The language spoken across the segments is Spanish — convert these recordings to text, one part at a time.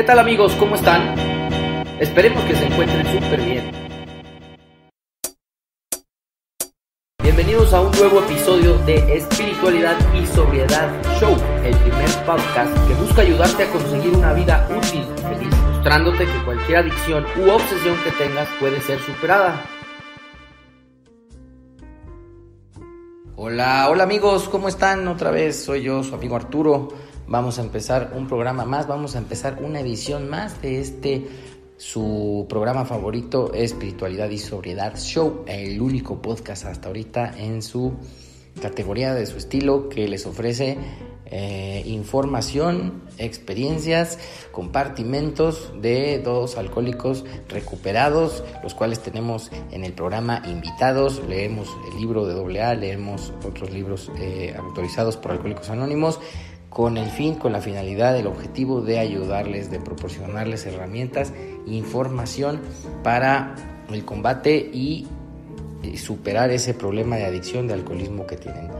¿Qué tal amigos? ¿Cómo están? Esperemos que se encuentren súper bien. Bienvenidos a un nuevo episodio de Espiritualidad y Sobriedad Show, el primer podcast que busca ayudarte a conseguir una vida útil mostrándote que cualquier adicción u obsesión que tengas puede ser superada. Hola, hola amigos, ¿cómo están? Otra vez soy yo, su amigo Arturo. Vamos a empezar un programa más, vamos a empezar una edición más de este su programa favorito, Espiritualidad y Sobriedad Show, el único podcast hasta ahorita en su categoría de su estilo que les ofrece eh, información, experiencias, compartimentos de dos alcohólicos recuperados, los cuales tenemos en el programa invitados. Leemos el libro de AA, leemos otros libros eh, autorizados por Alcohólicos Anónimos con el fin, con la finalidad, el objetivo de ayudarles, de proporcionarles herramientas, información para el combate y superar ese problema de adicción, de alcoholismo que tienen.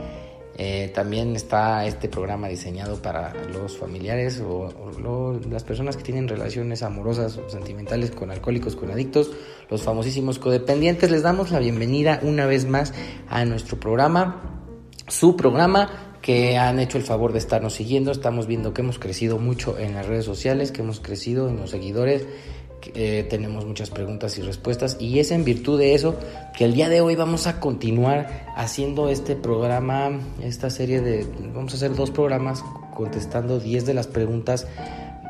Eh, también está este programa diseñado para los familiares o, las personas que tienen relaciones amorosas o sentimentales con alcohólicos, con adictos, los famosísimos codependientes. Les damos la bienvenida una vez más a nuestro programa, su programa que han hecho el favor de estarnos siguiendo. Estamos viendo que hemos crecido mucho en las redes sociales, que hemos crecido en los seguidores. Eh, tenemos muchas preguntas y respuestas y es en virtud de eso que el día de hoy vamos a continuar haciendo este programa, esta serie de, vamos a hacer dos programas contestando 10 de las preguntas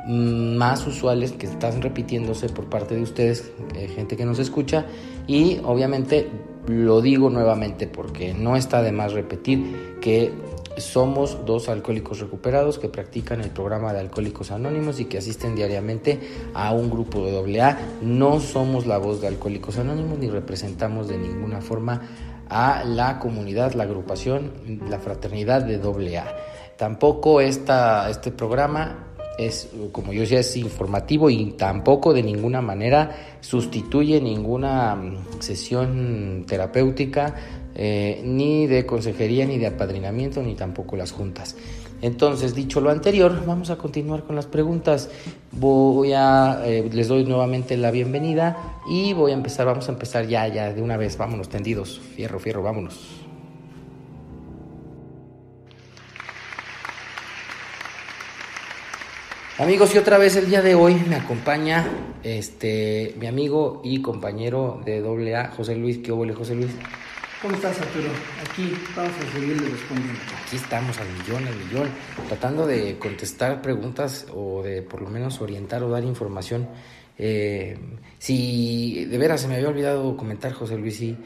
mm, más usuales que están repitiéndose por parte de ustedes, eh, gente que nos escucha y obviamente lo digo nuevamente porque no está de más repetir que somos dos alcohólicos recuperados que practican el programa de Alcohólicos Anónimos y que asisten diariamente a un grupo de AA. No somos la voz de Alcohólicos Anónimos ni representamos de ninguna forma a la comunidad, la agrupación, la fraternidad de AA. Tampoco este programa es, como yo decía, es informativo y tampoco de ninguna manera sustituye ninguna mm, sesión terapéutica eh, ni de consejería, ni de apadrinamiento, ni tampoco las juntas. Entonces, dicho lo anterior, vamos a continuar con las preguntas. Voy a, eh, les doy nuevamente la bienvenida y voy a empezar, vamos a empezar ya, ya, de una vez, vámonos tendidos, fierro, fierro, vámonos. Amigos, y otra vez el día de hoy me acompaña este mi amigo y compañero de AA, José Luis. ¿Qué hubo, José Luis? ¿Cómo estás, Arturo? Aquí vamos a seguirle respondiendo. Aquí estamos al millón, al millón, tratando de contestar preguntas o de por lo menos orientar o dar información. Eh, si de veras se me había olvidado comentar, José Luis, si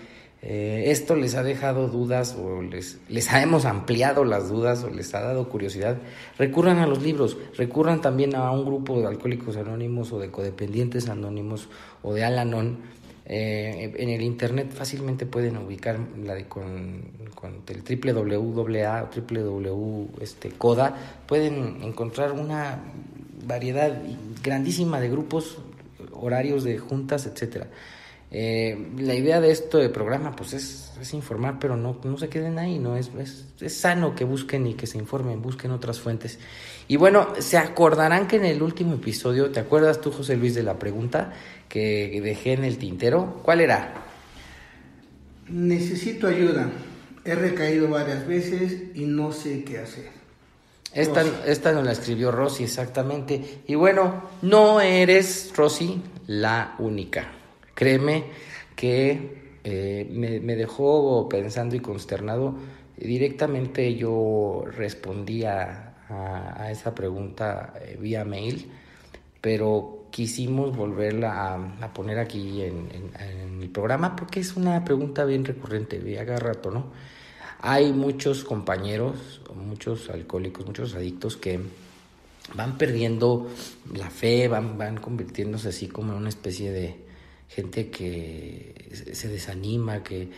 eh, esto les ha dejado dudas o les, les hemos ampliado las dudas o les ha dado curiosidad, recurran a los libros, recurran también a un grupo de alcohólicos anónimos o de codependientes anónimos o de Alanon eh, en el internet fácilmente pueden ubicar la de con, el www o www este, coda. Pueden encontrar una variedad grandísima de grupos horarios de juntas etcétera. Eh, la idea de esto de programa pues es, es informar pero no, no se queden ahí no es, es, es sano que busquen y que se informen busquen otras fuentes. Y bueno se acordarán que en el último episodio te acuerdas tú José Luis de la pregunta que dejé en el tintero. ¿Cuál era? Necesito ayuda. He recaído varias veces y no sé qué hacer. Esta, esta nos la escribió Rosy exactamente. Y bueno, no eres, Rosy, la única. Créeme que eh, me, dejó pensando y consternado. Directamente yo respondía a, esa pregunta eh, vía mail, pero quisimos volverla a, poner aquí en, el programa porque es una pregunta bien recurrente de cada rato, ¿no? Hay muchos compañeros, muchos alcohólicos, muchos adictos que van perdiendo la fe, van, van convirtiéndose así como en una especie de gente que se desanima, que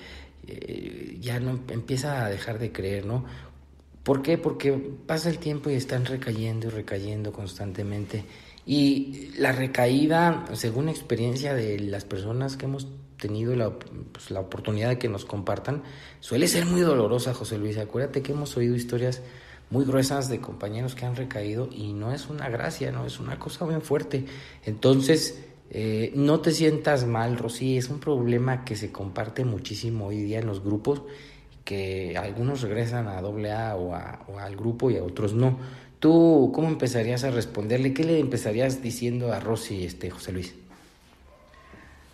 eh, ya no empieza a dejar de creer, ¿no? ¿Por qué? Porque pasa el tiempo y están recayendo y recayendo constantemente y la recaída, según experiencia de las personas que hemos tenido la, pues, la oportunidad de que nos compartan, suele ser muy dolorosa, José Luis. Acuérdate que hemos oído historias muy gruesas de compañeros que han recaído y no es una gracia, no es una cosa bien fuerte. Entonces, eh, no te sientas mal, Rosy, es un problema que se comparte muchísimo hoy día en los grupos, que algunos regresan a AA o, o al grupo y a otros no. ¿Tú cómo empezarías a responderle? ¿Qué le empezarías diciendo a Rosy, este, José Luis?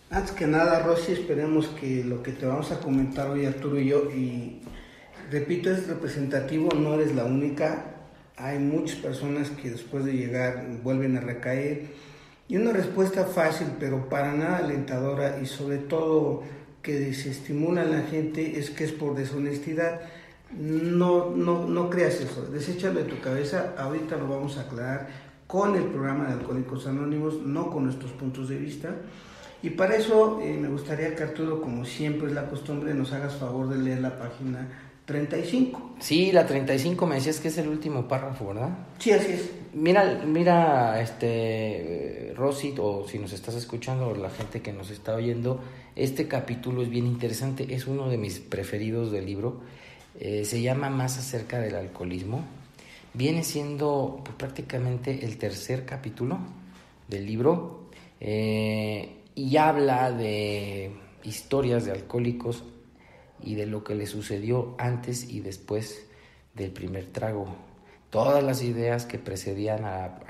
Antes que nada, Rosy, esperemos que lo que te vamos a comentar hoy Arturo y yo, y repito, es representativo, no eres la única, hay muchas personas que después de llegar vuelven a recaer, y una respuesta fácil, pero para nada alentadora, y sobre todo que desestimula a la gente, es que es por deshonestidad. No, no, no creas eso, deséchalo de tu cabeza, ahorita lo vamos a aclarar con el programa de Alcohólicos Anónimos, no con nuestros puntos de vista. Y para eso eh, me gustaría que Arturo, como siempre es la costumbre, nos hagas favor de leer la página 35. Sí, la 35 me decías que es el último párrafo, ¿verdad? Sí, así es. Mira, mira, este, Rosy, o si nos estás escuchando, o la gente que nos está oyendo, este capítulo es bien interesante, es uno de mis preferidos del libro. Eh, se llama Más acerca del alcoholismo. Viene siendo pues, prácticamente el tercer capítulo del libro. Eh, y habla de historias de alcohólicos y de lo que le sucedió antes y después del primer trago. Todas las ideas que precedían a,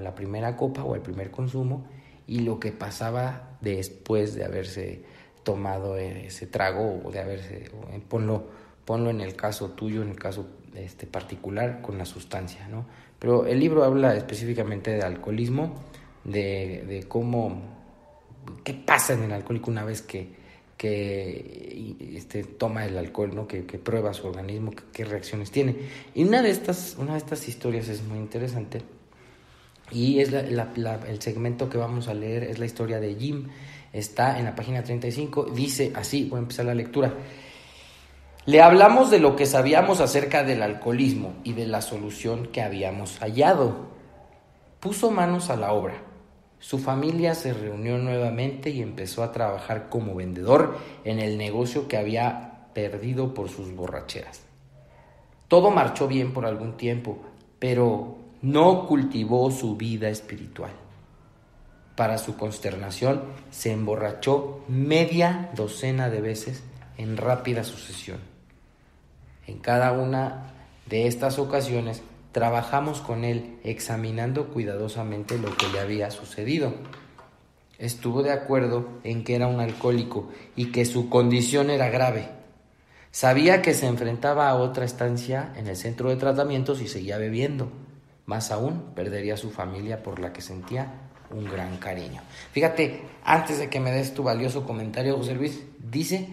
la primera copa o al primer consumo y lo que pasaba después de haberse tomado ese trago o de haberse, ponlo, ponlo en el caso tuyo, en el caso este particular con la sustancia, ¿no? Pero el libro habla específicamente de alcoholismo, de, de cómo qué pasa en el alcohólico una vez que, que este, toma el alcohol, ¿no? que, que prueba su organismo, qué reacciones tiene. Y una de, estas, una de estas historias es muy interesante y es el segmento que vamos a leer, es la historia de Jim, está en la página 35, dice así, voy a empezar la lectura. Le hablamos de lo que sabíamos acerca del alcoholismo y de la solución que habíamos hallado. Puso manos a la obra su familia se reunió nuevamente y empezó a trabajar como vendedor en el negocio que había perdido por sus borracheras. Todo marchó bien por algún tiempo, pero no cultivó su vida espiritual. Para su consternación, se emborrachó media docena de veces en rápida sucesión. En cada una de estas ocasiones trabajamos con él examinando cuidadosamente lo que le había sucedido. Estuvo de acuerdo en que era un alcohólico y que su condición era grave. Sabía que se enfrentaba a otra estancia en el centro de tratamiento si seguía bebiendo. Más aún, perdería su familia por la que sentía un gran cariño. Fíjate, antes de que me des tu valioso comentario, José Luis, dice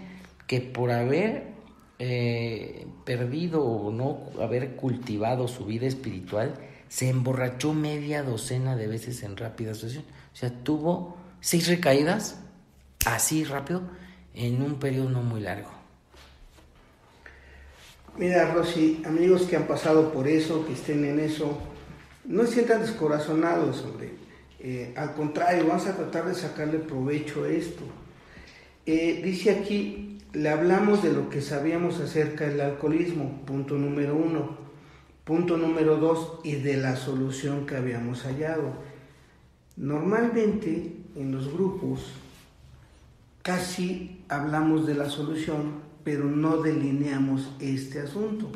que por haber eh, perdido o no haber cultivado su vida espiritual, se emborrachó media docena de veces en rápida sucesión. O sea, tuvo seis recaídas así rápido en un periodo no muy largo. Mira, Rosy, amigos que han pasado por eso, que estén en eso, no se sientan descorazonados, hombre. Eh, al contrario, vamos a tratar de sacarle provecho a esto. Eh, dice aquí, le hablamos de lo que sabíamos acerca del alcoholismo, punto número uno. Punto número dos, y de la solución que habíamos hallado. Normalmente en los grupos casi hablamos de la solución, pero no delineamos este asunto.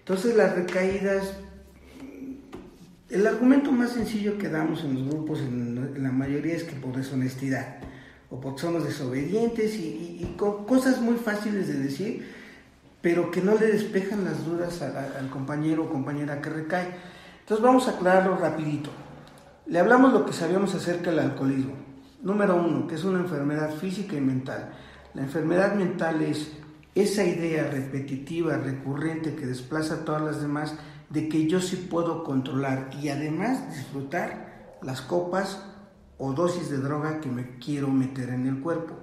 Entonces las recaídas, el argumento más sencillo que damos en los grupos, en la mayoría es que por deshonestidad o porque somos desobedientes y, cosas muy fáciles de decir, pero que no le despejan las dudas al compañero o compañera que recae. Entonces vamos a aclararlo rapidito. Le hablamos lo que sabíamos acerca del alcoholismo. Número uno, que es una enfermedad física y mental. La enfermedad mental es esa idea repetitiva, recurrente, que desplaza a todas las demás, de que yo sí puedo controlar y además disfrutar las copas o dosis de droga que me quiero meter en el cuerpo.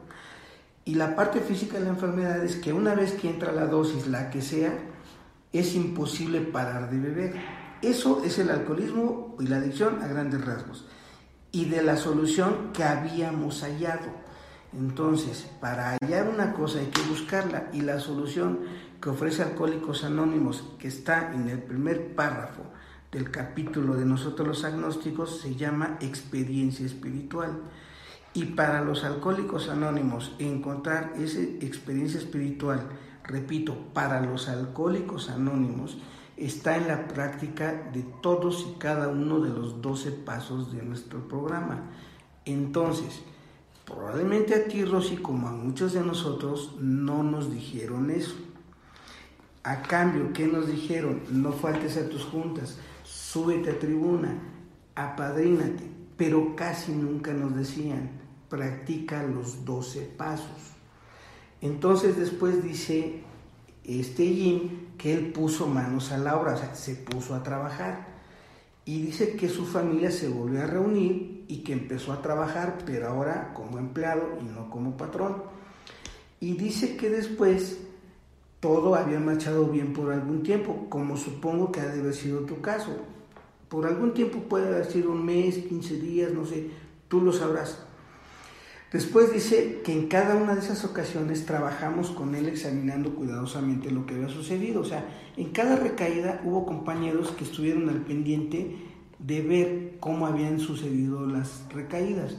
Y la parte física de la enfermedad es que una vez que entra la dosis, la que sea, es imposible parar de beber. Eso es el alcoholismo y la adicción a grandes rasgos. Y de la solución que habíamos hallado. Entonces, para hallar una cosa hay que buscarla y la solución que ofrece Alcohólicos Anónimos, que está en el primer párrafo del capítulo de nosotros los agnósticos, se llama experiencia espiritual. Y para los alcohólicos anónimos, encontrar esa experiencia espiritual, repito, para los alcohólicos anónimos, está en la práctica de todos y cada uno de los 12 pasos de nuestro programa. Entonces, probablemente a ti, Rosy, como a muchos de nosotros, no nos dijeron eso. A cambio, ¿qué nos dijeron? No faltes a tus juntas, súbete a tribuna, apadrínate, pero casi nunca nos decían, practica los 12 pasos. Entonces después dice este Jim que él puso manos a la obra, o sea, se puso a trabajar. Y dice que su familia se volvió a reunir y que empezó a trabajar, pero ahora como empleado y no como patrón. Y dice que después todo había marchado bien por algún tiempo, como supongo que ha de haber sido tu caso. Por algún tiempo puede haber sido un mes, 15 días, no sé, tú lo sabrás. Después dice que en cada una de esas ocasiones trabajamos con él examinando cuidadosamente lo que había sucedido. O sea, en cada recaída hubo compañeros que estuvieron al pendiente de ver cómo habían sucedido las recaídas.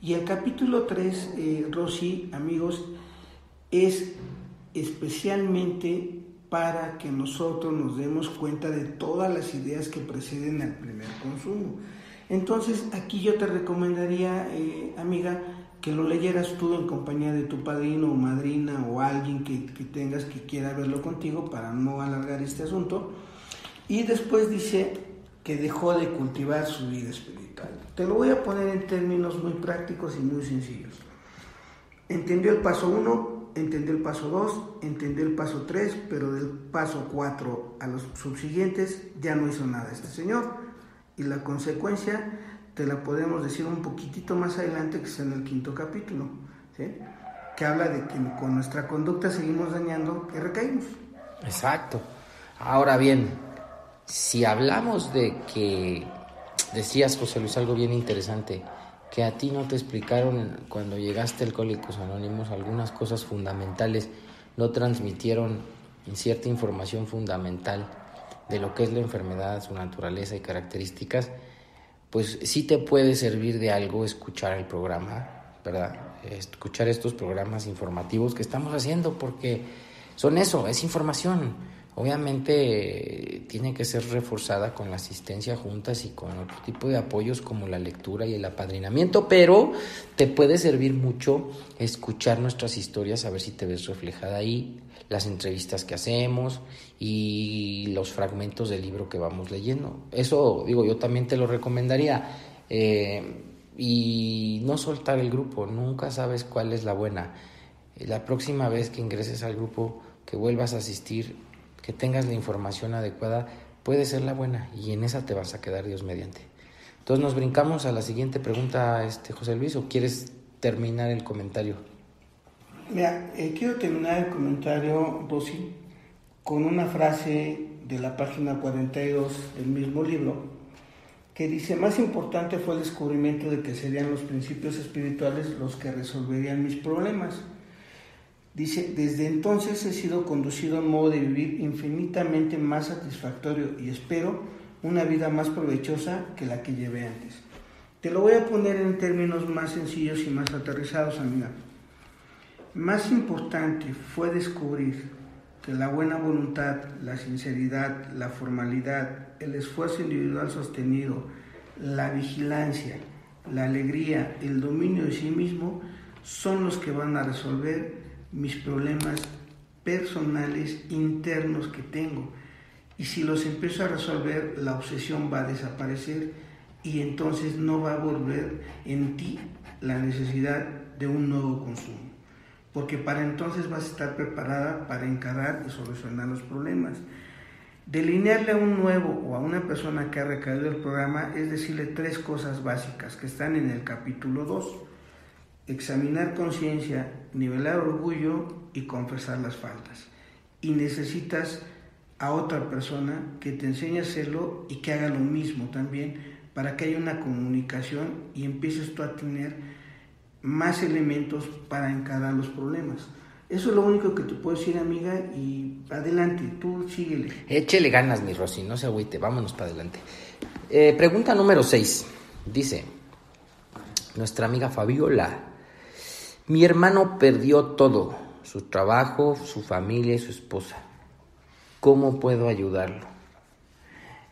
Y el capítulo 3, eh, Rosy, amigos, es especialmente para que nosotros nos demos cuenta de todas las ideas que preceden al primer consumo. Entonces, aquí yo te recomendaría, eh, amiga, que lo leyeras tú en compañía de tu padrino o madrina o alguien que, tengas que quiera verlo contigo para no alargar este asunto. Y después dice que dejó de cultivar su vida espiritual. Te lo voy a poner en términos muy prácticos y muy sencillos. Entendió el paso 1, entendió el paso 2, entendió el paso 3, pero del paso 4 a los subsiguientes ya no hizo nada este señor. Y la consecuencia te la podemos decir un poquitito más adelante, que es en el quinto capítulo, que habla de que con nuestra conducta seguimos dañando, que recaímos. Exacto. Ahora bien, si hablamos de que, decías José Luis algo bien interesante, que a ti no te explicaron cuando llegaste al Alcohólicos Anónimos algunas cosas fundamentales, no transmitieron cierta información fundamental de lo que es la enfermedad, su naturaleza y características, pues sí te puede servir de algo escuchar el programa, ¿verdad? Escuchar estos programas informativos que estamos haciendo porque son eso, es información. Obviamente tiene que ser reforzada con la asistencia juntas y con otro tipo de apoyos como la lectura y el apadrinamiento, pero te puede servir mucho escuchar nuestras historias, a ver si te ves reflejada ahí, las entrevistas que hacemos y los fragmentos del libro que vamos leyendo. Eso, digo, yo también te lo recomendaría. Eh, y no soltar el grupo, nunca sabes cuál es la buena. La próxima vez que ingreses al grupo, que vuelvas a asistir, que tengas la información adecuada, puede ser la buena y en esa te vas a quedar Dios mediante. Entonces nos brincamos a la siguiente pregunta, este José Luis, o quieres terminar el comentario. Mira, eh, quiero terminar el comentario, Rosy, con una frase de la página 42 del mismo libro, que dice, más importante fue el descubrimiento de que serían los principios espirituales los que resolverían mis problemas. Dice, desde entonces he sido conducido a un modo de vivir infinitamente más satisfactorio y espero una vida más provechosa que la que llevé antes. Te lo voy a poner en términos más sencillos y más aterrizados, amiga. Más importante fue descubrir que la buena voluntad, la sinceridad, la formalidad, el esfuerzo individual sostenido, la vigilancia, la alegría, el dominio de sí mismo son los que van a resolver mis problemas personales internos que tengo. Y si los empiezo a resolver, la obsesión va a desaparecer y entonces no va a volver en ti la necesidad de un nuevo consumo porque para entonces vas a estar preparada para encarar y solucionar los problemas. Delinearle a un nuevo o a una persona que ha recaído el programa es decirle tres cosas básicas que están en el capítulo 2. Examinar conciencia, nivelar orgullo y confesar las faltas. Y necesitas a otra persona que te enseñe a hacerlo y que haga lo mismo también para que haya una comunicación y empieces tú a tener más elementos para encarar los problemas. Eso es lo único que te puedo decir, amiga, y adelante, tú síguele. Échele ganas, mi Rosy, no se agüite, vámonos para adelante. Eh, pregunta número 6. Dice, nuestra amiga Fabiola, mi hermano perdió todo, su trabajo, su familia y su esposa. ¿Cómo puedo ayudarlo?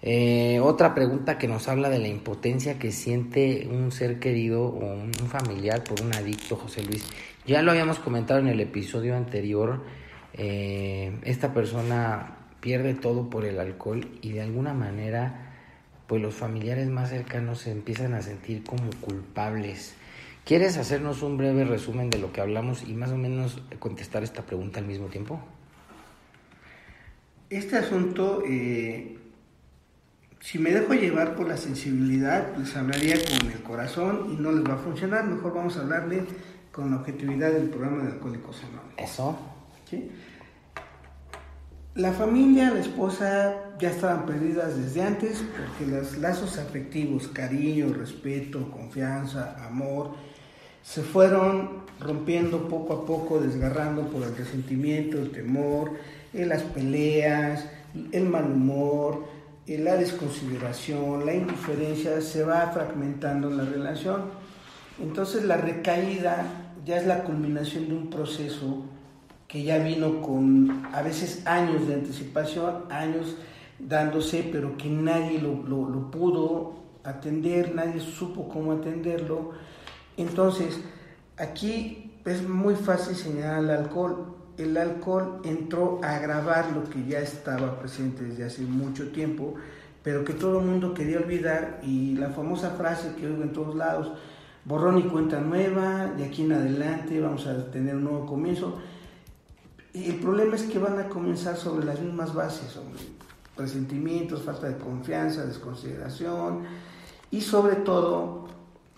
Eh, otra pregunta que nos habla de la impotencia que siente un ser querido o un, familiar por un adicto, José Luis. Ya lo habíamos comentado en el episodio anterior. Eh, esta persona pierde todo por el alcohol y de alguna manera pues los familiares más cercanos se empiezan a sentir como culpables. ¿Quieres hacernos un breve resumen de lo que hablamos y más o menos contestar esta pregunta al mismo tiempo? Este asunto, eh, si me dejo llevar por la sensibilidad, les hablaría con el corazón y no les va a funcionar. Mejor vamos a hablarle con la objetividad del programa de Alcohólicos Anónimos. Eso. ¿Sí? La familia, la esposa ya estaban perdidas desde antes porque los lazos afectivos, cariño, respeto, confianza, amor, se fueron rompiendo poco a poco, desgarrando por el resentimiento, el temor, las peleas, el mal humor, la desconsideración, la indiferencia, se va fragmentando la relación. Entonces la recaída ya es la culminación de un proceso que ya vino con a veces años de anticipación, años dándose, pero que nadie lo, lo, pudo atender, nadie supo cómo atenderlo. Entonces, aquí es muy fácil señalar el alcohol. El alcohol entró a agravar lo que ya estaba presente desde hace mucho tiempo, pero que todo el mundo quería olvidar. Y la famosa frase que oigo en todos lados, borrón y cuenta nueva, de aquí en adelante vamos a tener un nuevo comienzo el problema es que van a comenzar sobre las mismas bases, sobre presentimientos, falta de confianza, desconsideración y sobre todo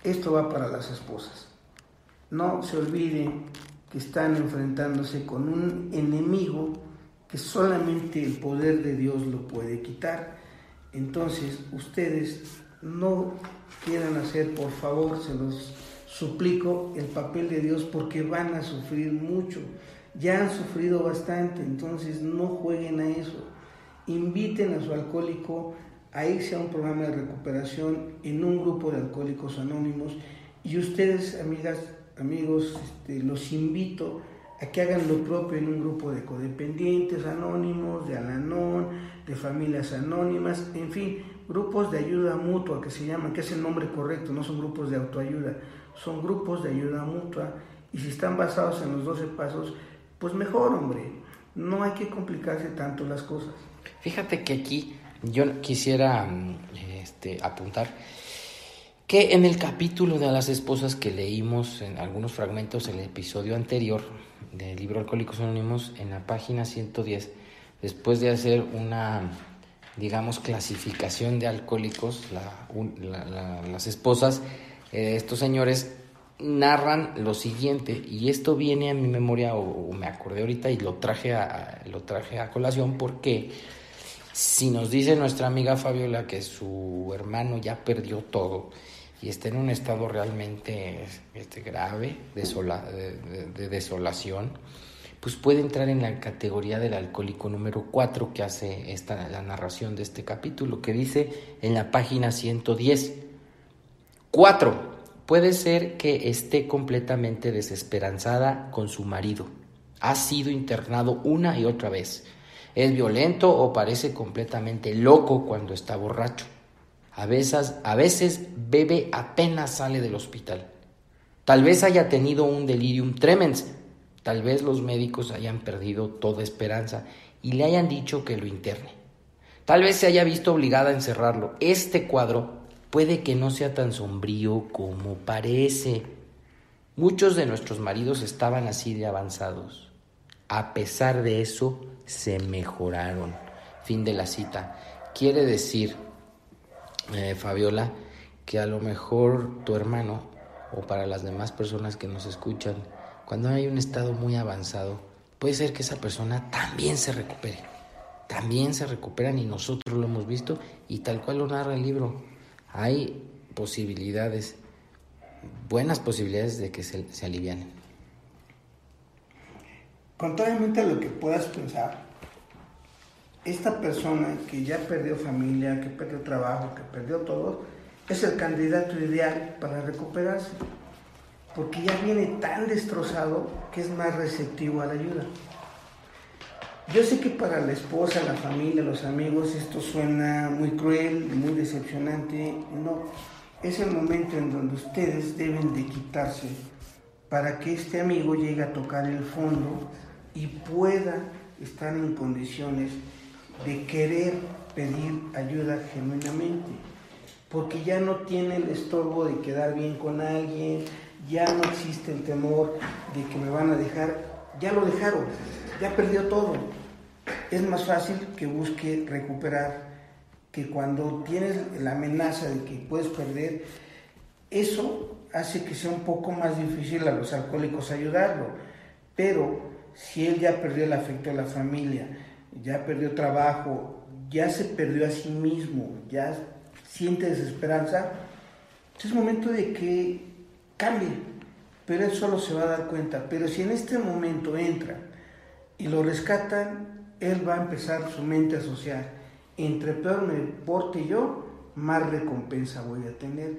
esto va para las esposas. No se olviden que están enfrentándose con un enemigo que solamente el poder de Dios lo puede quitar. Entonces, ustedes no quieran hacer, por favor, se los suplico, el papel de Dios porque van a sufrir mucho ya han sufrido bastante, entonces no jueguen a eso. Inviten a su alcohólico a irse a un programa de recuperación en un grupo de alcohólicos anónimos y ustedes, amigas, amigos, este, los invito a que hagan lo propio en un grupo de codependientes anónimos, de Alanón, de familias anónimas, en fin, grupos de ayuda mutua que se llaman, que es el nombre correcto, no son grupos de autoayuda, son grupos de ayuda mutua y si están basados en los 12 pasos, pues mejor, hombre. No hay que complicarse tanto las cosas. Fíjate que aquí yo quisiera mm, este, apuntar que en el capítulo de las esposas que leímos en algunos fragmentos en el episodio anterior del libro Alcohólicos Anónimos, en la página 110, después de hacer una, digamos, clasificación de alcohólicos, las esposas, eh, estos señores narran lo siguiente, y esto viene a mi memoria o, me acordé ahorita y lo traje, a, lo traje a colación porque si nos dice nuestra amiga Fabiola que su hermano ya perdió todo y está en un estado realmente este, grave de, desolación, pues puede entrar en la categoría del alcohólico número 4 que hace esta, la narración de este capítulo, que dice en la página 110, 4 Puede ser que esté completamente desesperanzada con su marido. Ha sido internado una y otra vez. Es violento o parece completamente loco cuando está borracho. A veces, a veces bebe apenas sale del hospital. Tal vez haya tenido un delirium tremens. Tal vez los médicos hayan perdido toda esperanza y le hayan dicho que lo interne. Tal vez se haya visto obligada a encerrarlo. Este cuadro puede que no sea tan sombrío como parece. Muchos de nuestros maridos estaban así de avanzados. A pesar de eso, se mejoraron. Fin de la cita. Quiere decir, eh, Fabiola, que a lo mejor tu hermano o para las demás personas que nos escuchan, cuando hay un estado muy avanzado, puede ser que esa persona también se recupere. También se recuperan y nosotros lo hemos visto y tal cual lo narra el libro hay posibilidades, buenas posibilidades de que se, se alivianen. Contrariamente a lo que puedas pensar, esta persona que ya perdió familia, que perdió trabajo, que perdió todo, es el candidato ideal para recuperarse, porque ya viene tan destrozado que es más receptivo a la ayuda. Yo sé que para la esposa, la familia, los amigos, esto suena muy cruel, muy decepcionante. No, es el momento en donde ustedes deben de quitarse para que este amigo llegue a tocar el fondo y pueda estar en condiciones de querer pedir ayuda genuinamente, porque ya no tiene el estorbo de quedar bien con alguien, ya no existe el temor de que me van a dejar, ya lo dejaron, ya perdió todo. Es más fácil que busque recuperar que cuando tienes la amenaza de que puedes perder, eso hace que sea un poco más difícil a los alcohólicos ayudarlo. Pero si él ya perdió el afecto de la familia, ya perdió trabajo, ya se perdió a sí mismo, ya siente desesperanza, es momento de que cambie, pero él solo se va a dar cuenta. Pero si en este momento entra y lo rescatan, él va a empezar su mente a asociar. Entre peor me porte yo, más recompensa voy a tener.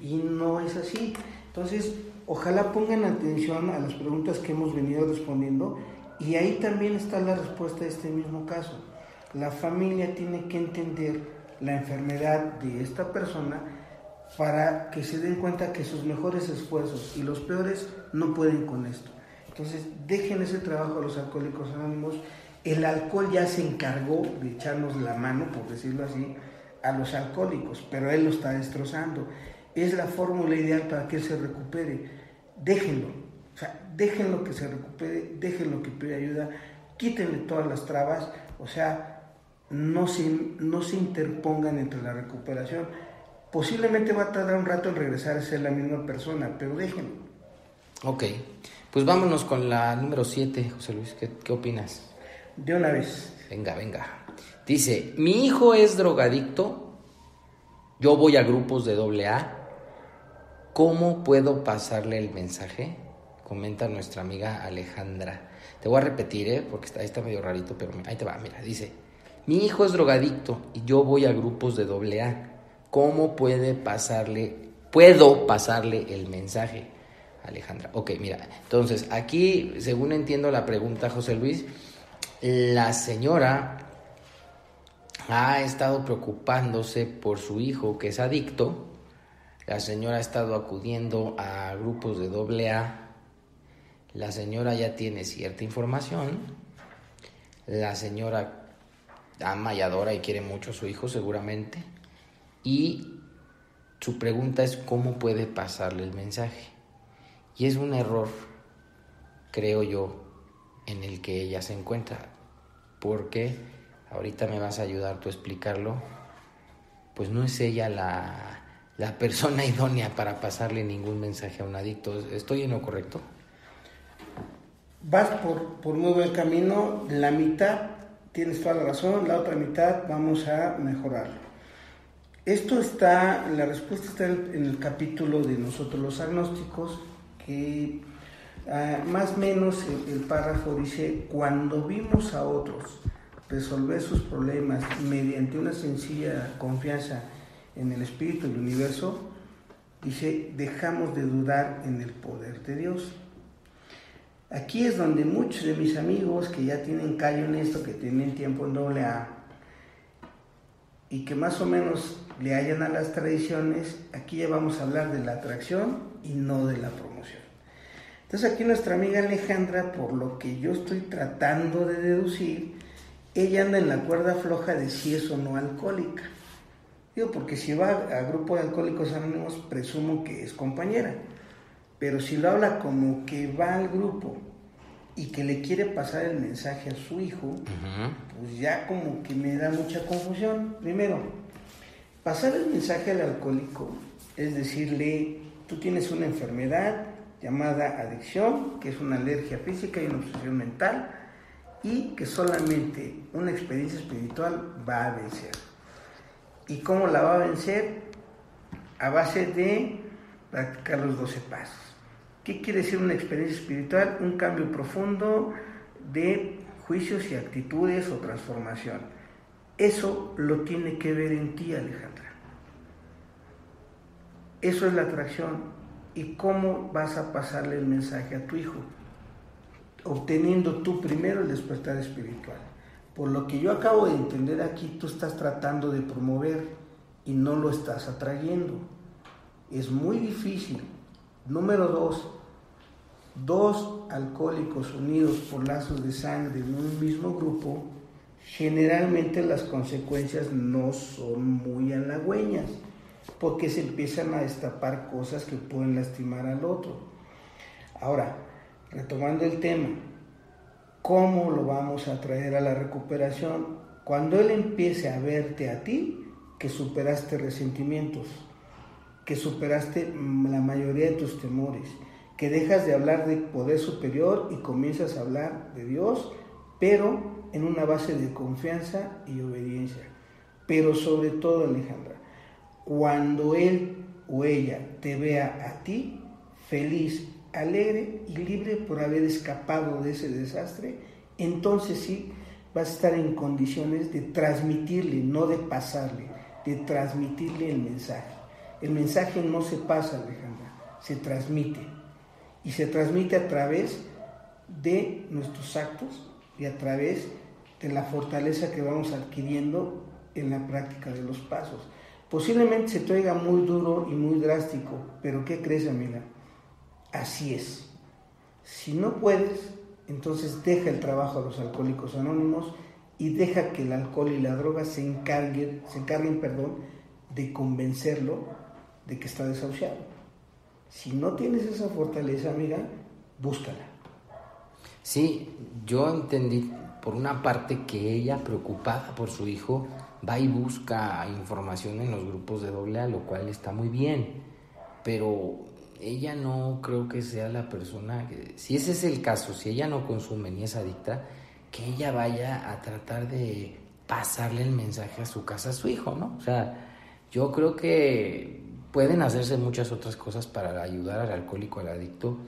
Y no es así. Entonces, ojalá pongan atención a las preguntas que hemos venido respondiendo y ahí también está la respuesta a este mismo caso. La familia tiene que entender la enfermedad de esta persona para que se den cuenta que sus mejores esfuerzos y los peores no pueden con esto. Entonces, dejen ese trabajo a los alcohólicos anónimos. El alcohol ya se encargó de echarnos la mano, por decirlo así, a los alcohólicos, pero él lo está destrozando. Es la fórmula ideal para que él se recupere. Déjenlo. O sea, déjenlo que se recupere, déjenlo que pida ayuda, quítenle todas las trabas, o sea, no se, no se interpongan entre la recuperación Posiblemente va a tardar un rato en regresar a ser la misma persona, pero déjenlo. Ok, pues vámonos con la número 7, José Luis, ¿Qué, opinas? De una vez. Venga, venga. Dice, mi hijo es drogadicto, yo voy a grupos de doble A, ¿cómo puedo pasarle el mensaje? Comenta nuestra amiga Alejandra. Te voy a repetir, ¿eh? porque ahí está medio rarito, pero ahí te va, mira, dice, mi hijo es drogadicto y yo voy a grupos de doble A. ¿Cómo puede pasarle, puedo pasarle el mensaje? Alejandra. Ok, mira, entonces aquí, según entiendo la pregunta, José Luis, la señora ha estado preocupándose por su hijo que es adicto, la señora ha estado acudiendo a grupos de doble A, la señora ya tiene cierta información, la señora ama y adora y quiere mucho a su hijo seguramente, y su pregunta es cómo puede pasarle el mensaje. Y es un error, creo yo, en el que ella se encuentra, porque ahorita me vas a ayudar tú a explicarlo, pues no es ella la, la persona idónea para pasarle ningún mensaje a un adicto. ¿Estoy en lo correcto? Vas por, por muy buen camino, la mitad tienes toda la razón, la otra mitad vamos a mejorarlo. Esto está, la respuesta está en el capítulo de nosotros los agnósticos, que ah, más o menos el, párrafo dice, cuando vimos a otros resolver sus problemas mediante una sencilla confianza en el Espíritu del universo, dice, dejamos de dudar en el poder de Dios. Aquí es donde muchos de mis amigos que ya tienen callo en esto, que tienen tiempo en doble A, y que más o menos le hayan a las tradiciones, aquí ya vamos a hablar de la atracción y no de la promoción. Entonces aquí nuestra amiga Alejandra, por lo que yo estoy tratando de deducir, ella anda en la cuerda floja de si es o no alcohólica. Digo, porque si va a grupo de alcohólicos anónimos, presumo que es compañera. Pero si lo habla como que va al grupo y que le quiere pasar el mensaje a su hijo, pues ya como que me da mucha confusión. Primero, pasar el mensaje al alcohólico es decirle, tú tienes una enfermedad llamada adicción, que es una alergia física y una obsesión mental, y que solamente una experiencia espiritual va a vencer. ¿Y cómo la va a vencer? A base de practicar los 12 pasos. ¿Qué quiere decir una experiencia espiritual? Un cambio profundo de juicios y actitudes o transformación. Eso lo tiene que ver en ti, Alejandra. Eso es la atracción. ¿Y cómo vas a pasarle el mensaje a tu hijo? Obteniendo tú primero el despertar espiritual. Por lo que yo acabo de entender aquí, tú estás tratando de promover y no lo estás atrayendo. Es muy difícil. Número dos, dos alcohólicos unidos por lazos de sangre en un mismo grupo, generalmente las consecuencias no son muy halagüeñas, porque se empiezan a destapar cosas que pueden lastimar al otro. Ahora, retomando el tema, ¿cómo lo vamos a traer a la recuperación? Cuando él empiece a verte a ti, que superaste resentimientos, que superaste la mayoría de tus temores, que dejas de hablar de poder superior y comienzas a hablar de Dios, pero en una base de confianza y obediencia. Pero sobre todo, Alejandra, cuando él o ella te vea a ti feliz, alegre y libre por haber escapado de ese desastre, entonces sí vas a estar en condiciones de transmitirle, no de pasarle, de transmitirle el mensaje. El mensaje no se pasa, Alejandra, se transmite y se transmite a través de nuestros actos y a través de la fortaleza que vamos adquiriendo en la práctica de los pasos. Posiblemente se te oiga muy duro y muy drástico, pero ¿qué crees, amiga? Así es. Si no puedes, entonces deja el trabajo a los alcohólicos anónimos y deja que el alcohol y la droga se encarguen, se encarguen perdón, de convencerlo de que está desahuciado. Si no tienes esa fortaleza, amiga, búscala. Sí, yo entendí por una parte que ella, preocupada por su hijo, va y busca información en los grupos de doble A, lo cual está muy bien, pero ella no creo que sea la persona, que, si ese es el caso, si ella no consume ni es adicta, que ella vaya a tratar de pasarle el mensaje a su casa a su hijo, ¿no? O sea, yo creo que pueden hacerse muchas otras cosas para ayudar al alcohólico, al adicto,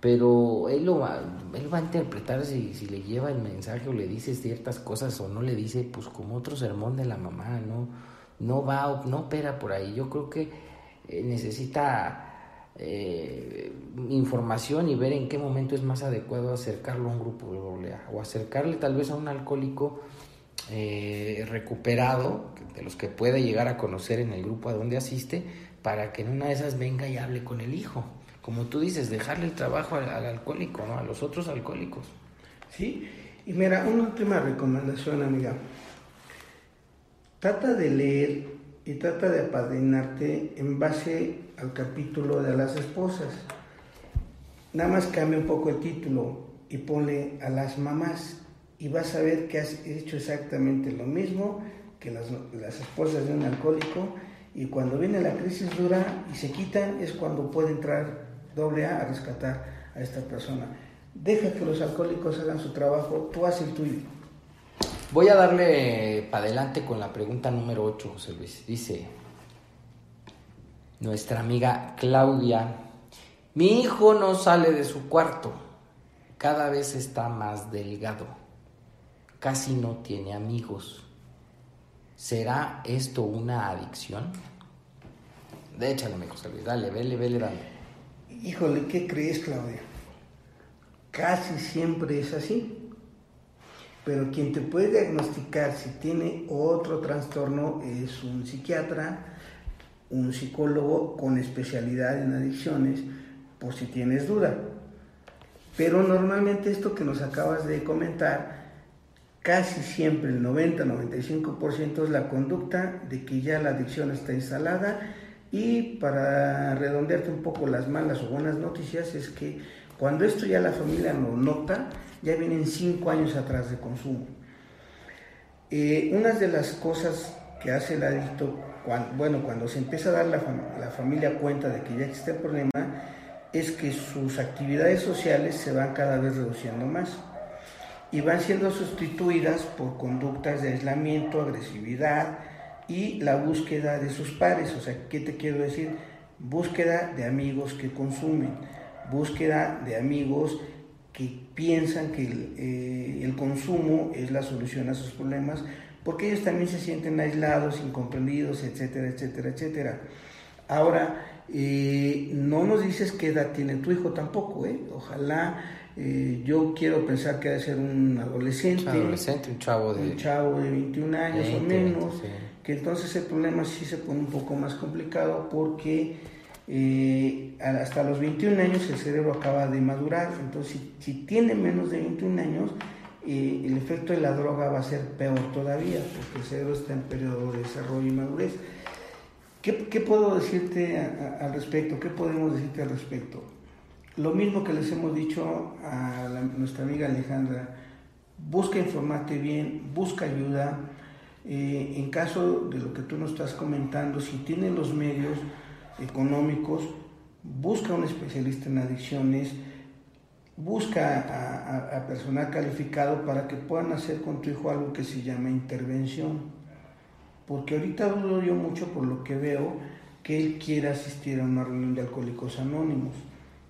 pero él lo va, él va a interpretar si, si le lleva el mensaje o le dice ciertas cosas o no le dice, pues como otro sermón de la mamá, no, no va, no opera por ahí. Yo creo que eh, necesita eh, información y ver en qué momento es más adecuado acercarlo a un grupo de doble o acercarle tal vez a un alcohólico eh, recuperado, de los que puede llegar a conocer en el grupo a donde asiste, para que en una de esas venga y hable con el hijo. Como tú dices, dejarle el trabajo al, alcohólico. A los otros alcohólicos. Sí, y mira, una última recomendación, amiga. Trata de leer y trata de apadrinarte en base al capítulo de las esposas. Nada más cambia un poco el título y ponle a las mamás y vas a ver que has hecho exactamente lo mismo que las, las esposas de un alcohólico y cuando viene la crisis dura y se quitan es cuando puede entrar doble A a rescatar a esta persona. Deja que los alcohólicos hagan su trabajo, tú haz el tuyo. Voy a darle para adelante con la pregunta número 8, José Luis. Dice nuestra amiga Claudia, mi hijo no sale de su cuarto, cada vez está más delgado, casi no tiene amigos ¿Será esto una adicción? Échale, mi José Luis, dale, vele, vele, dale. Híjole, ¿qué crees, Claudia? Casi siempre es así. Pero quien te puede diagnosticar si tiene otro trastorno es un psiquiatra, un psicólogo con especialidad en adicciones, por si tienes duda. Pero normalmente esto que nos acabas de comentar casi siempre el 90-95% es la conducta de que ya la adicción está instalada y para redondearte un poco las malas o buenas noticias es que cuando esto ya la familia lo nota, ya vienen cinco años atrás de consumo. Eh, una de las cosas que hace el adicto, bueno, cuando se empieza a dar la, la familia cuenta de que ya existe el problema, es que sus actividades sociales se van cada vez reduciendo más y van siendo sustituidas por conductas de aislamiento, agresividad y la búsqueda de sus pares. O sea, ¿qué te quiero decir? Búsqueda de amigos que consumen, búsqueda de amigos que piensan que el, eh, el, consumo es la solución a sus problemas, porque ellos también se sienten aislados, incomprendidos, etcétera, etcétera, etcétera. Ahora, eh, no nos dices qué edad tiene tu hijo tampoco, ¿eh? Ojalá, eh, yo quiero pensar que debe ser un adolescente. Un adolescente, un chavo de... Un chavo de 21 años o menos, que entonces el problema sí se pone un poco más complicado porque eh, hasta los 21 años el cerebro acaba de madurar, entonces si, tiene menos de 21 años, eh, el efecto de la droga va a ser peor todavía, porque el cerebro está en periodo de desarrollo y madurez. ¿Qué, qué puedo decirte al respecto? ¿Qué podemos decirte al respecto? Lo mismo que les hemos dicho a nuestra amiga Alejandra, busca informarte bien, busca ayuda. Eh, en caso de lo que tú nos estás comentando, si tienes los medios, económicos, busca un especialista en adicciones, busca a, personal calificado para que puedan hacer con tu hijo algo que se llama intervención. Porque ahorita dudo yo mucho por lo que veo que él quiera asistir a una reunión de alcohólicos anónimos.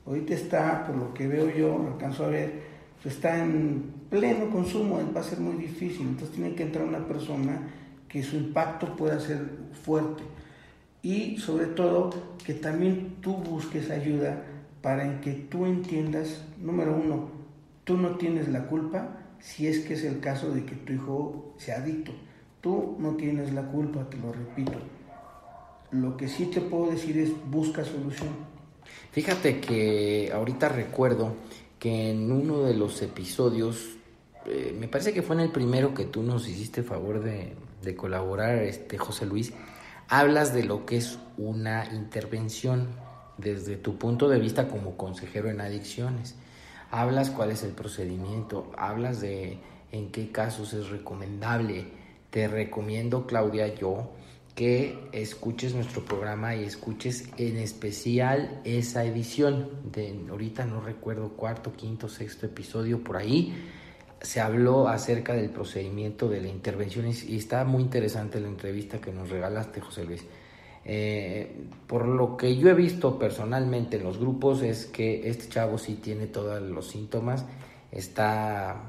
Ahorita está, por lo que veo yo, alcanzo a ver, pues está en pleno consumo, va a ser muy difícil. Entonces tiene que entrar una persona que su impacto pueda ser fuerte y sobre todo que también tú busques ayuda para que tú entiendas, número uno, tú no tienes la culpa si es que es el caso de que tu hijo sea adicto. Tú no tienes la culpa, te lo repito. Lo que sí te puedo decir es busca solución. Fíjate que ahorita recuerdo que en uno de los episodios, eh, me parece que fue en el primero que tú nos hiciste favor de, de colaborar, este José Luis, hablas de lo que es una intervención desde tu punto de vista como consejero en adicciones. Hablas cuál es el procedimiento, hablas de en qué casos es recomendable. Te recomiendo, Claudia, yo, que escuches nuestro programa y escuches en especial esa edición de ahorita no recuerdo cuarto, quinto, sexto episodio por ahí se habló acerca del procedimiento de la intervención y está muy interesante la entrevista que nos regalaste, José Luis. Eh, por lo que yo he visto personalmente en los grupos es que este chavo sí tiene todos los síntomas, está,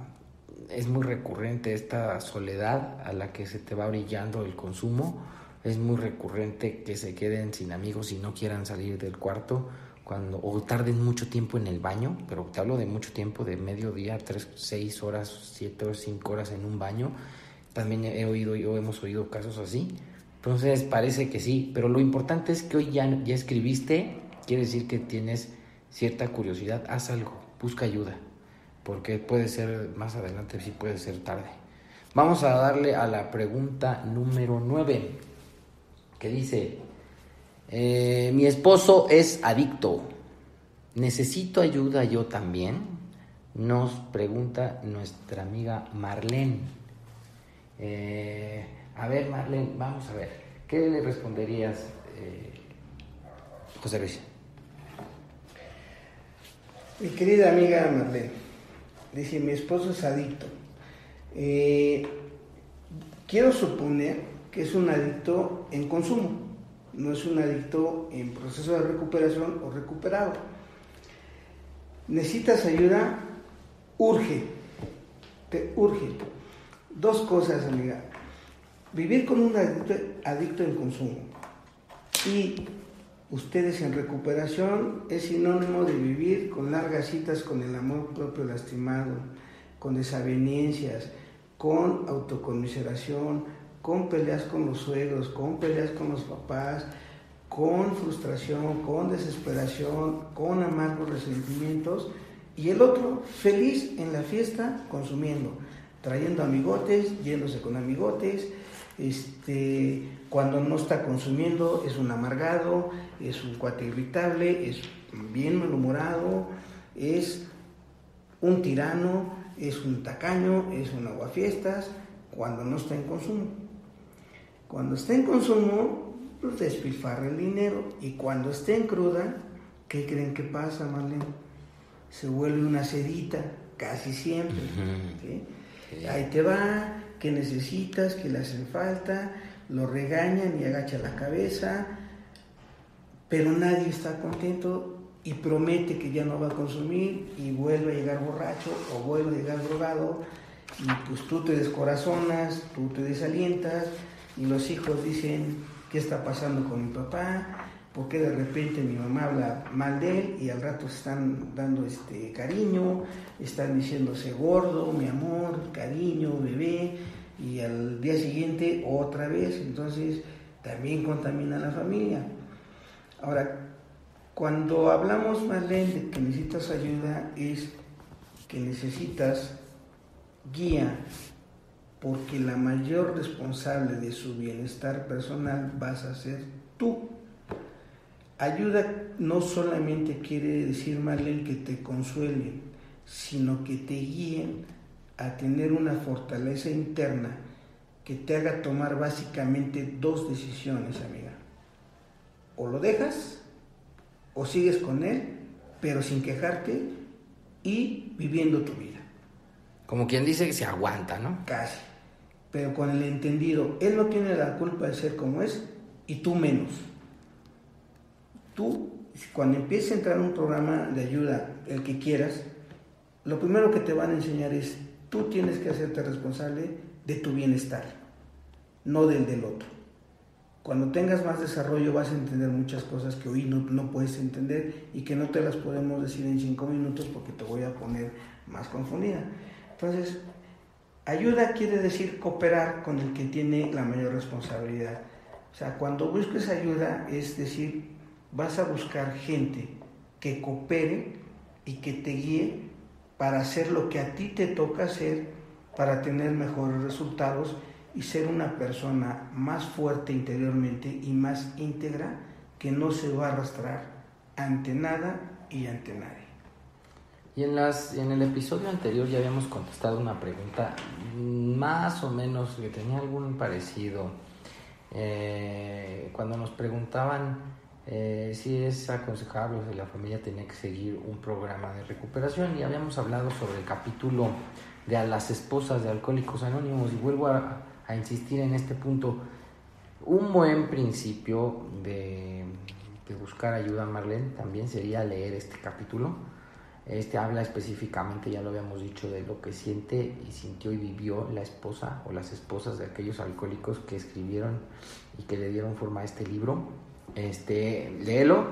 es muy recurrente esta soledad a la que se te va brillando el consumo, es muy recurrente que se queden sin amigos y no quieran salir del cuarto cuando o tarden mucho tiempo en el baño, pero te hablo de mucho tiempo, de medio día, tres, seis horas, siete o cinco horas en un baño. También he oído, yo hemos oído casos así. Entonces parece que sí, pero lo importante es que hoy ya, ya escribiste, quiere decir que tienes cierta curiosidad, haz algo, busca ayuda, porque puede ser más adelante, sí puede ser tarde. Vamos a darle a la pregunta número nueve, que dice, eh, mi esposo es adicto. ¿Necesito ayuda yo también? Nos pregunta nuestra amiga Marlene. Eh, a ver, Marlene, vamos a ver. ¿Qué le responderías, eh, José Luis? Mi querida amiga Marlene, dice, mi esposo es adicto. quiero suponer que es un adicto en consumo no es un adicto en proceso de recuperación o recuperado. Necesitas ayuda, urge, te urge. Dos cosas, amiga. Vivir con un adicto, adicto en consumo y ustedes en recuperación es sinónimo de vivir con largas citas con el amor propio lastimado, con desavenencias, con autoconmiseración, con peleas con los suegros, con peleas con los papás, con frustración, con desesperación, con amargos resentimientos, y el otro feliz en la fiesta consumiendo, trayendo amigotes, yéndose con amigotes, este, cuando no está consumiendo es un amargado, es un cuate irritable, es bien malhumorado, es un tirano, es un tacaño, es un aguafiestas, cuando no está en consumo. Cuando está en consumo, pues despilfarra el dinero. Y cuando esté en cruda, ¿qué creen que pasa, Marlene? Se vuelve una sedita, casi siempre. Ahí te va, que necesitas, que le hacen falta, lo regañan y agacha la cabeza, pero nadie está contento y promete que ya no va a consumir y vuelve a llegar borracho o vuelve a llegar drogado y pues tú te descorazonas, tú te desalientas y los hijos dicen, ¿qué está pasando con mi papá? ¿Por qué de repente mi mamá habla mal de él y al rato están dando este cariño, están diciéndose gordo, mi amor, cariño, bebé y al día siguiente otra vez? Entonces también contamina la familia. Ahora, cuando hablamos, Marlene, de que necesitas ayuda, es que necesitas guía, porque la mayor responsable de su bienestar personal vas a ser tú. Ayuda no solamente quiere decir, Marlene, que te consuelen, sino que te guíen a tener una fortaleza interna que te haga tomar básicamente dos decisiones, amiga. O lo dejas o sigues con él, pero sin quejarte y viviendo tu vida. Como quien dice que se aguanta, ¿no? Casi. Pero con el entendido, él no tiene la culpa de ser como es y tú menos. Tú, cuando empieces a entrar en un programa de ayuda, el que quieras, lo primero que te van a enseñar es, tú tienes que hacerte responsable de tu bienestar, no del del otro. Cuando tengas más desarrollo vas a entender muchas cosas que hoy no, no, puedes entender y que no te las podemos decir en cinco minutos porque te voy a poner más confundida. Entonces, ayuda quiere decir cooperar con el que tiene la mayor responsabilidad. O sea, cuando busques ayuda es decir, vas a buscar gente que coopere y que te guíe para hacer lo que a ti te toca hacer para tener mejores resultados y ser una persona más fuerte interiormente y más íntegra que no se va a arrastrar ante nada y ante nadie. Y en, las, en el episodio anterior ya habíamos contestado una pregunta más o menos que tenía algún parecido. Eh, cuando nos preguntaban eh, si es aconsejable si la familia tenía que seguir un programa de recuperación y habíamos hablado sobre el capítulo de a las esposas de Alcohólicos Anónimos y vuelvo a, a insistir en este punto. Un buen principio de, buscar ayuda, Marlene, también sería leer este capítulo. Este habla específicamente, ya lo habíamos dicho, de lo que siente y sintió y vivió la esposa o las esposas de aquellos alcohólicos que escribieron y que le dieron forma a este libro. Este, léelo,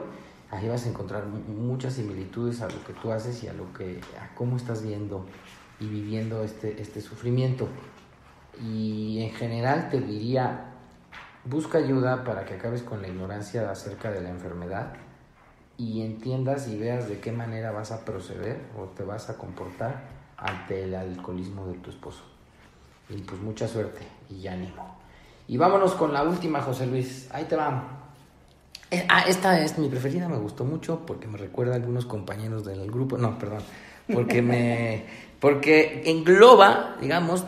ahí vas a encontrar muchas similitudes a lo que tú haces y a lo que a cómo estás viendo y viviendo este, este sufrimiento. Y en general te diría, busca ayuda para que acabes con la ignorancia acerca de la enfermedad y entiendas y veas de qué manera vas a proceder o te vas a comportar ante el alcoholismo de tu esposo. Y pues mucha suerte y ánimo. Y vámonos con la última, José Luis. Ahí te vamos. Eh, ah, esta es mi preferida, me gustó mucho porque me recuerda a algunos compañeros del grupo. No, perdón. Porque me, porque engloba, digamos,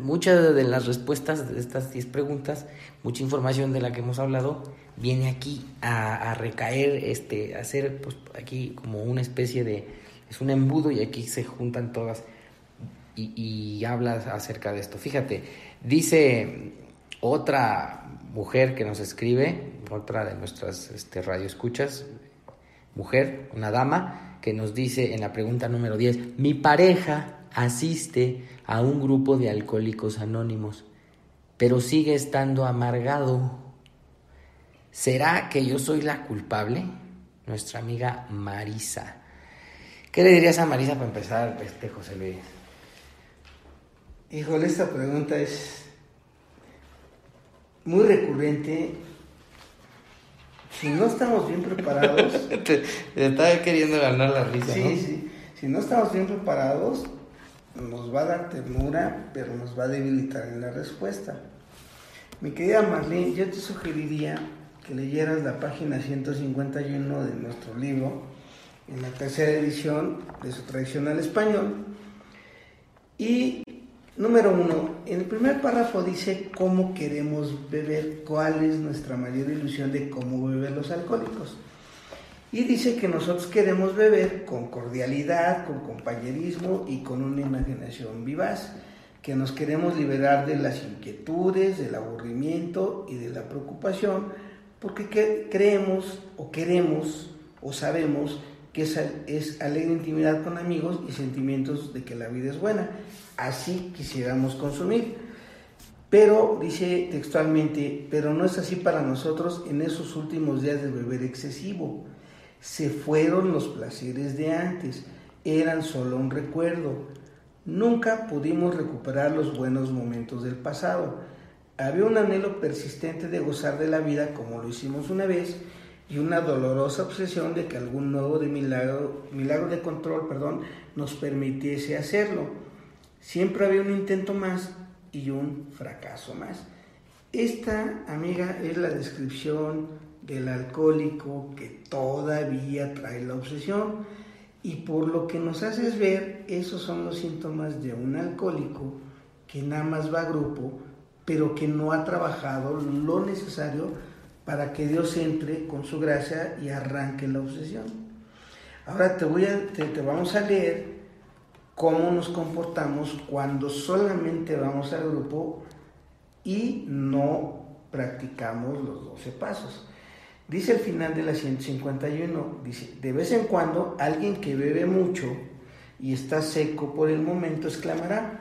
muchas de las respuestas de estas 10 preguntas, mucha información de la que hemos hablado, viene aquí a, recaer, este, a hacer pues, aquí como una especie de, es un embudo y aquí se juntan todas y, y habla acerca de esto. Fíjate, dice otra mujer que nos escribe, otra de nuestras este, radioescuchas, mujer, una dama, que nos dice en la pregunta número 10, mi pareja asiste a un grupo de alcohólicos anónimos, pero sigue estando amargado. ¿Será que yo soy la culpable? Nuestra amiga Marisa. ¿Qué le dirías a Marisa para empezar, este José Luis? Híjole, esta pregunta es muy recurrente si no estamos bien preparados. te, estaba queriendo ganar la risa. Sí, sí. Si no estamos bien preparados, nos va a dar ternura, pero nos va a debilitar en la respuesta. Mi querida Marlene, yo te sugeriría que leyeras la página 151 de nuestro libro, en la tercera edición de su tradicional español, y Número uno, en el primer párrafo dice cómo queremos beber, cuál es nuestra mayor ilusión de cómo beber los alcohólicos. Y dice que nosotros queremos beber con cordialidad, con compañerismo y con una imaginación vivaz, que nos queremos liberar de las inquietudes, del aburrimiento y de la preocupación, porque creemos o queremos o sabemos que es, alegre intimidad con amigos y sentimientos de que la vida es buena. Así quisiéramos consumir. Pero, dice textualmente, pero no es así para nosotros en esos últimos días de beber excesivo. Se fueron los placeres de antes, eran solo un recuerdo. Nunca pudimos recuperar los buenos momentos del pasado. Había un anhelo persistente de gozar de la vida como lo hicimos una vez y una dolorosa obsesión de que algún nuevo de milagro, milagro de control perdón, nos permitiese hacerlo. Siempre había un intento más y un fracaso más. Esta, amiga, es la descripción del alcohólico que todavía trae la obsesión y por lo que nos haces ver, esos son los síntomas de un alcohólico que nada más va a grupo, pero que no ha trabajado lo necesario para que Dios entre con su gracia y arranque la obsesión. Ahora te, voy a, te, vamos a leer cómo nos comportamos cuando solamente vamos al grupo y no practicamos los 12 pasos. Dice el final de la 151, dice, de vez en cuando alguien que bebe mucho y está seco por el momento exclamará,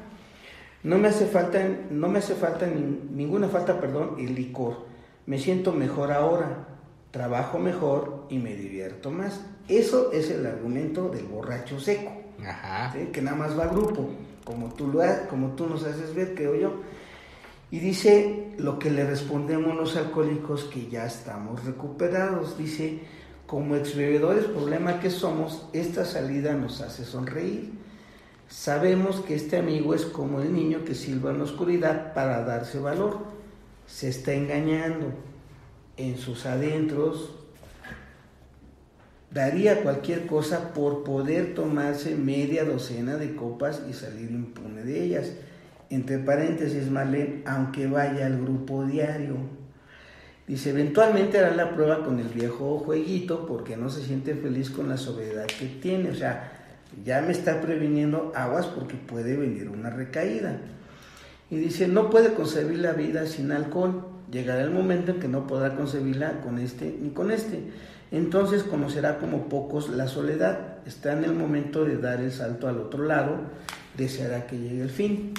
no me hace falta, no me hace falta ninguna falta, perdón, el licor me siento mejor ahora, trabajo mejor y me divierto más. Eso es el argumento del borracho seco, que nada más va a grupo, como tú, lo, como tú nos haces ver, creo yo. Y dice lo que le respondemos los alcohólicos que ya estamos recuperados. Dice, como exbebedores, problema que somos, esta salida nos hace sonreír. Sabemos que este amigo es como el niño que silba en la oscuridad para darse valor se está engañando en sus adentros, daría cualquier cosa por poder tomarse media docena de copas y salir impune de ellas. Entre paréntesis, Marlene, aunque vaya al grupo diario. Dice, eventualmente hará la prueba con el viejo jueguito porque no se siente feliz con la sobriedad que tiene. O sea, ya me está previniendo aguas porque puede venir una recaída. Y dice, no puede concebir la vida sin alcohol. Llegará el momento en que no podrá concebirla con este ni con este. Entonces conocerá como pocos la soledad. Está en el momento de dar el salto al otro lado. Deseará que llegue el fin.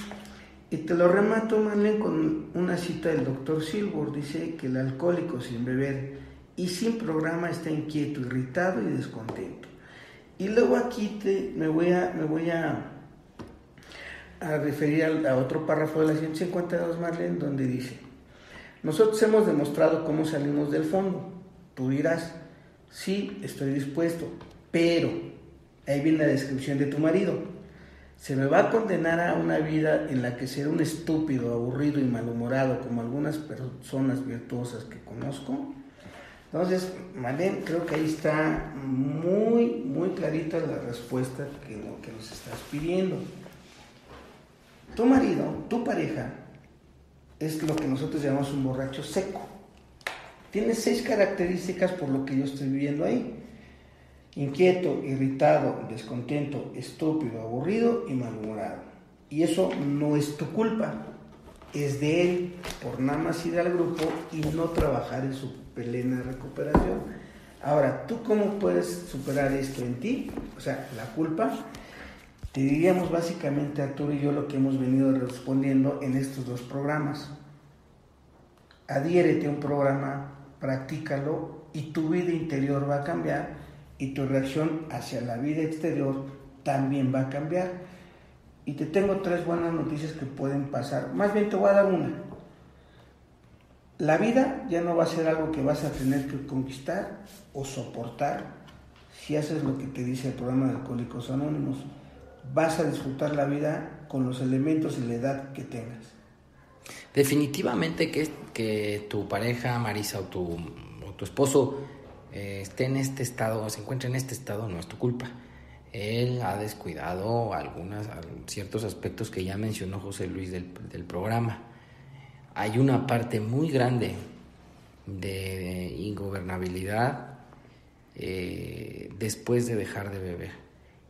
Y te lo remato, Marlene, con una cita del doctor Silver. Dice que el alcohólico sin beber y sin programa está inquieto, irritado y descontento. Y luego aquí te, me voy a, me voy a a referir a, otro párrafo de la 152, Marlene, donde dice, nosotros hemos demostrado cómo salimos del fondo. Tú dirás, sí, estoy dispuesto, pero ahí viene la descripción de tu marido. Se me va a condenar a una vida en la que seré un estúpido, aburrido y malhumorado como algunas personas virtuosas que conozco. Entonces, Marlene, creo que ahí está muy, muy clarita la respuesta que, que nos estás pidiendo. Tu marido, tu pareja, es lo que nosotros llamamos un borracho seco. Tiene seis características por lo que yo estoy viviendo ahí. Inquieto, irritado, descontento, estúpido, aburrido y malhumorado. Y eso no es tu culpa, es de él por nada más ir al grupo y no trabajar en su plena recuperación. Ahora, ¿tú cómo puedes superar esto en ti? O sea, la culpa te diríamos básicamente, Arturo y yo, lo que hemos venido respondiendo en estos dos programas. Adhiérete a un programa, practícalo y tu vida interior va a cambiar y tu reacción hacia la vida exterior también va a cambiar. Y te tengo tres buenas noticias que pueden pasar. Más bien te voy a dar una. La vida ya no va a ser algo que vas a tener que conquistar o soportar si haces lo que te dice el programa de Alcohólicos Anónimos vas a disfrutar la vida con los elementos y la edad que tengas. Definitivamente que, que tu pareja, Marisa, o tu, tu esposo eh, esté en este estado, o se encuentre en este estado, no es tu culpa. Él ha descuidado algunas, ciertos aspectos que ya mencionó José Luis del, programa. Hay una parte muy grande de ingobernabilidad eh, después de dejar de beber.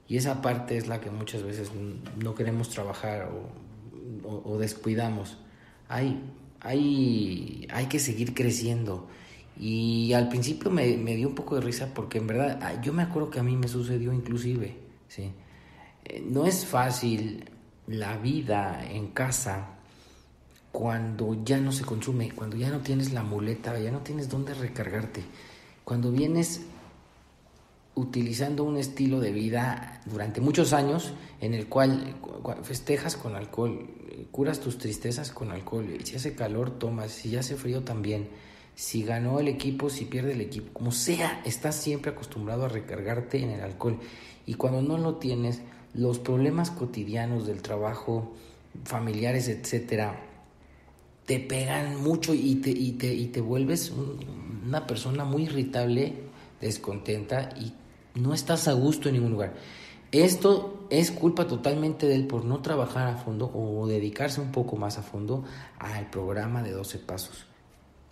Y esa parte es la que muchas veces no queremos trabajar o, descuidamos. Hay, hay, hay que seguir creciendo Y al principio me, me, dio un poco de risa porque en verdad ah, yo me acuerdo que a mí me sucedió inclusive, ¿sí? Eh, no es fácil la vida en casa cuando ya no se consume, cuando ya no tienes la muleta, ya no tienes dónde recargarte, cuando vienes utilizando un estilo de vida durante muchos años en el cual festejas con alcohol, curas tus tristezas con alcohol, si hace calor tomas, si hace frío también, si ganó el equipo, si pierde el equipo, como sea, estás siempre acostumbrado a recargarte en el alcohol. Y cuando no lo tienes, los problemas cotidianos del trabajo, familiares, etcétera, te pegan mucho y te, y te, y te vuelves una persona muy irritable, descontenta y no estás a gusto en ningún lugar. Esto es culpa totalmente de él por no trabajar a fondo o dedicarse un poco más a fondo al programa de 12 pasos.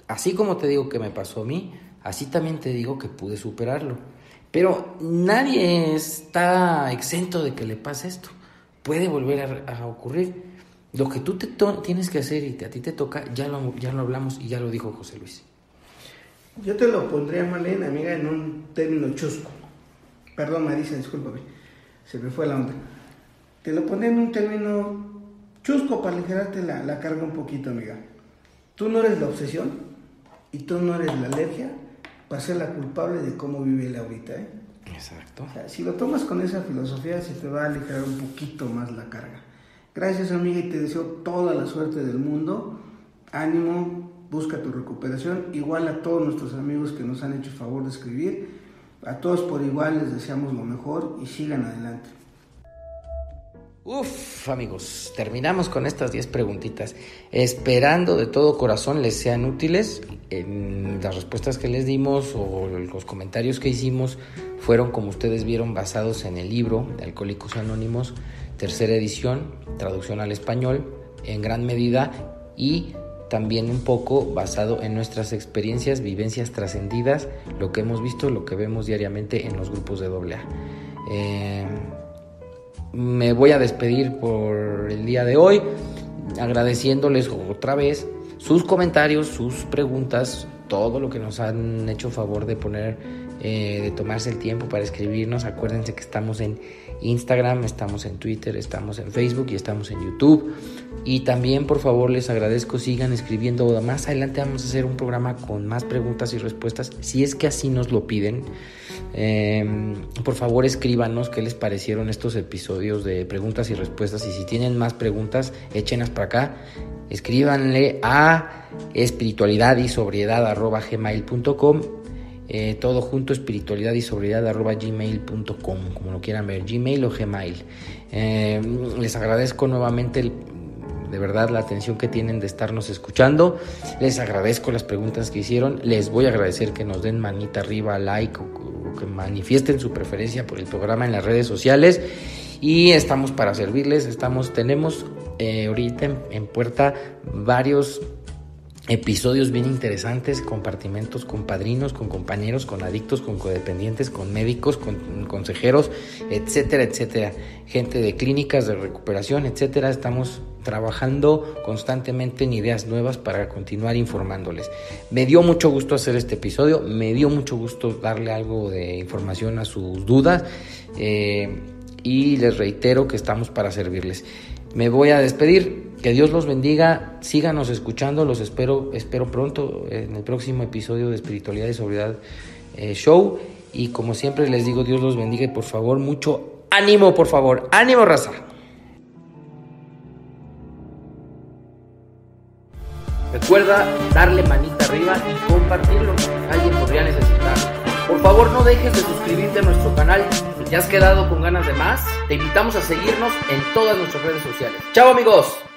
Así como te digo que me pasó a mí, así también te digo que pude superarlo. Pero nadie está exento de que le pase esto. Puede volver a, ocurrir. Lo que tú te tienes que hacer y a ti te toca, ya lo, ya lo hablamos y ya lo dijo José Luis. Yo te lo pondría, Malena, amiga, en un término chusco. Perdón, Marisa, discúlpame. Se me fue la onda. Te lo pondría en un término chusco para aligerarte la, la carga un poquito, amiga. Tú no eres la obsesión y tú no eres la alergia va a ser la culpable de cómo vive él ahorita. ¿eh? Exacto. si lo tomas con esa filosofía, se te va a aligerar un poquito más la carga. Gracias amiga y te deseo toda la suerte del mundo. Ánimo, busca tu recuperación. Igual a todos nuestros amigos que nos han hecho favor de escribir. A todos por igual les deseamos lo mejor y sigan adelante. Uf, amigos, terminamos con estas 10 preguntitas. Esperando de todo corazón les sean útiles. Las respuestas que les dimos o los comentarios que hicimos fueron, como ustedes vieron, basados en el libro de Alcohólicos Anónimos, tercera edición, traducción al español, en gran medida, y también un poco basado en nuestras experiencias, vivencias trascendidas, lo que hemos visto, lo que vemos diariamente en los grupos de AA. Eh, me voy a despedir por el día de hoy, agradeciéndoles otra vez sus comentarios, sus preguntas, todo lo que nos han hecho favor de poner, eh, de tomarse el tiempo para escribirnos. Acuérdense que estamos en Instagram, estamos en Twitter, estamos en Facebook y estamos en YouTube. Y también, por favor, les agradezco, sigan escribiendo. Más adelante vamos a hacer un programa con más preguntas y respuestas, si es que así nos lo piden. Em, por favor, escríbanos qué les parecieron estos episodios de preguntas y respuestas. Y si tienen más preguntas, échenlas para acá. Escríbanle a espiritualidad y sobriedad gmail.com. Eh, todo junto, espiritualidad y sobriedad gmail.com, como lo quieran ver, Gmail o Gmail. Em, les agradezco nuevamente de verdad la atención que tienen de estarnos escuchando. Les agradezco las preguntas que hicieron. Les voy a agradecer que nos den manita arriba, like o que manifiesten su preferencia por el programa en las redes sociales y estamos para servirles. Estamos, tenemos eh, ahorita en, puerta varios episodios bien interesantes, compartimentos con padrinos, con compañeros, con adictos, con codependientes, con médicos, con consejeros, etcétera, etcétera. Gente de clínicas de recuperación, etcétera. Estamos trabajando constantemente en ideas nuevas para continuar informándoles. Me dio mucho gusto hacer este episodio, me dio mucho gusto darle algo de información a sus dudas eh, y les reitero que estamos para servirles. Me voy a despedir, que Dios los bendiga, síganos escuchando, los espero, espero pronto en el próximo episodio de Espiritualidad y Sobriedad eh, Show. Y como siempre les digo, Dios los bendiga y por favor, mucho ánimo, por favor, ánimo raza. Recuerda darle manita arriba y compartirlo. Alguien podría necesitarlo. Por favor, no dejes de suscribirte a nuestro canal. Si te has quedado con ganas de más, te invitamos a seguirnos en todas nuestras redes sociales. ¡Chao amigos!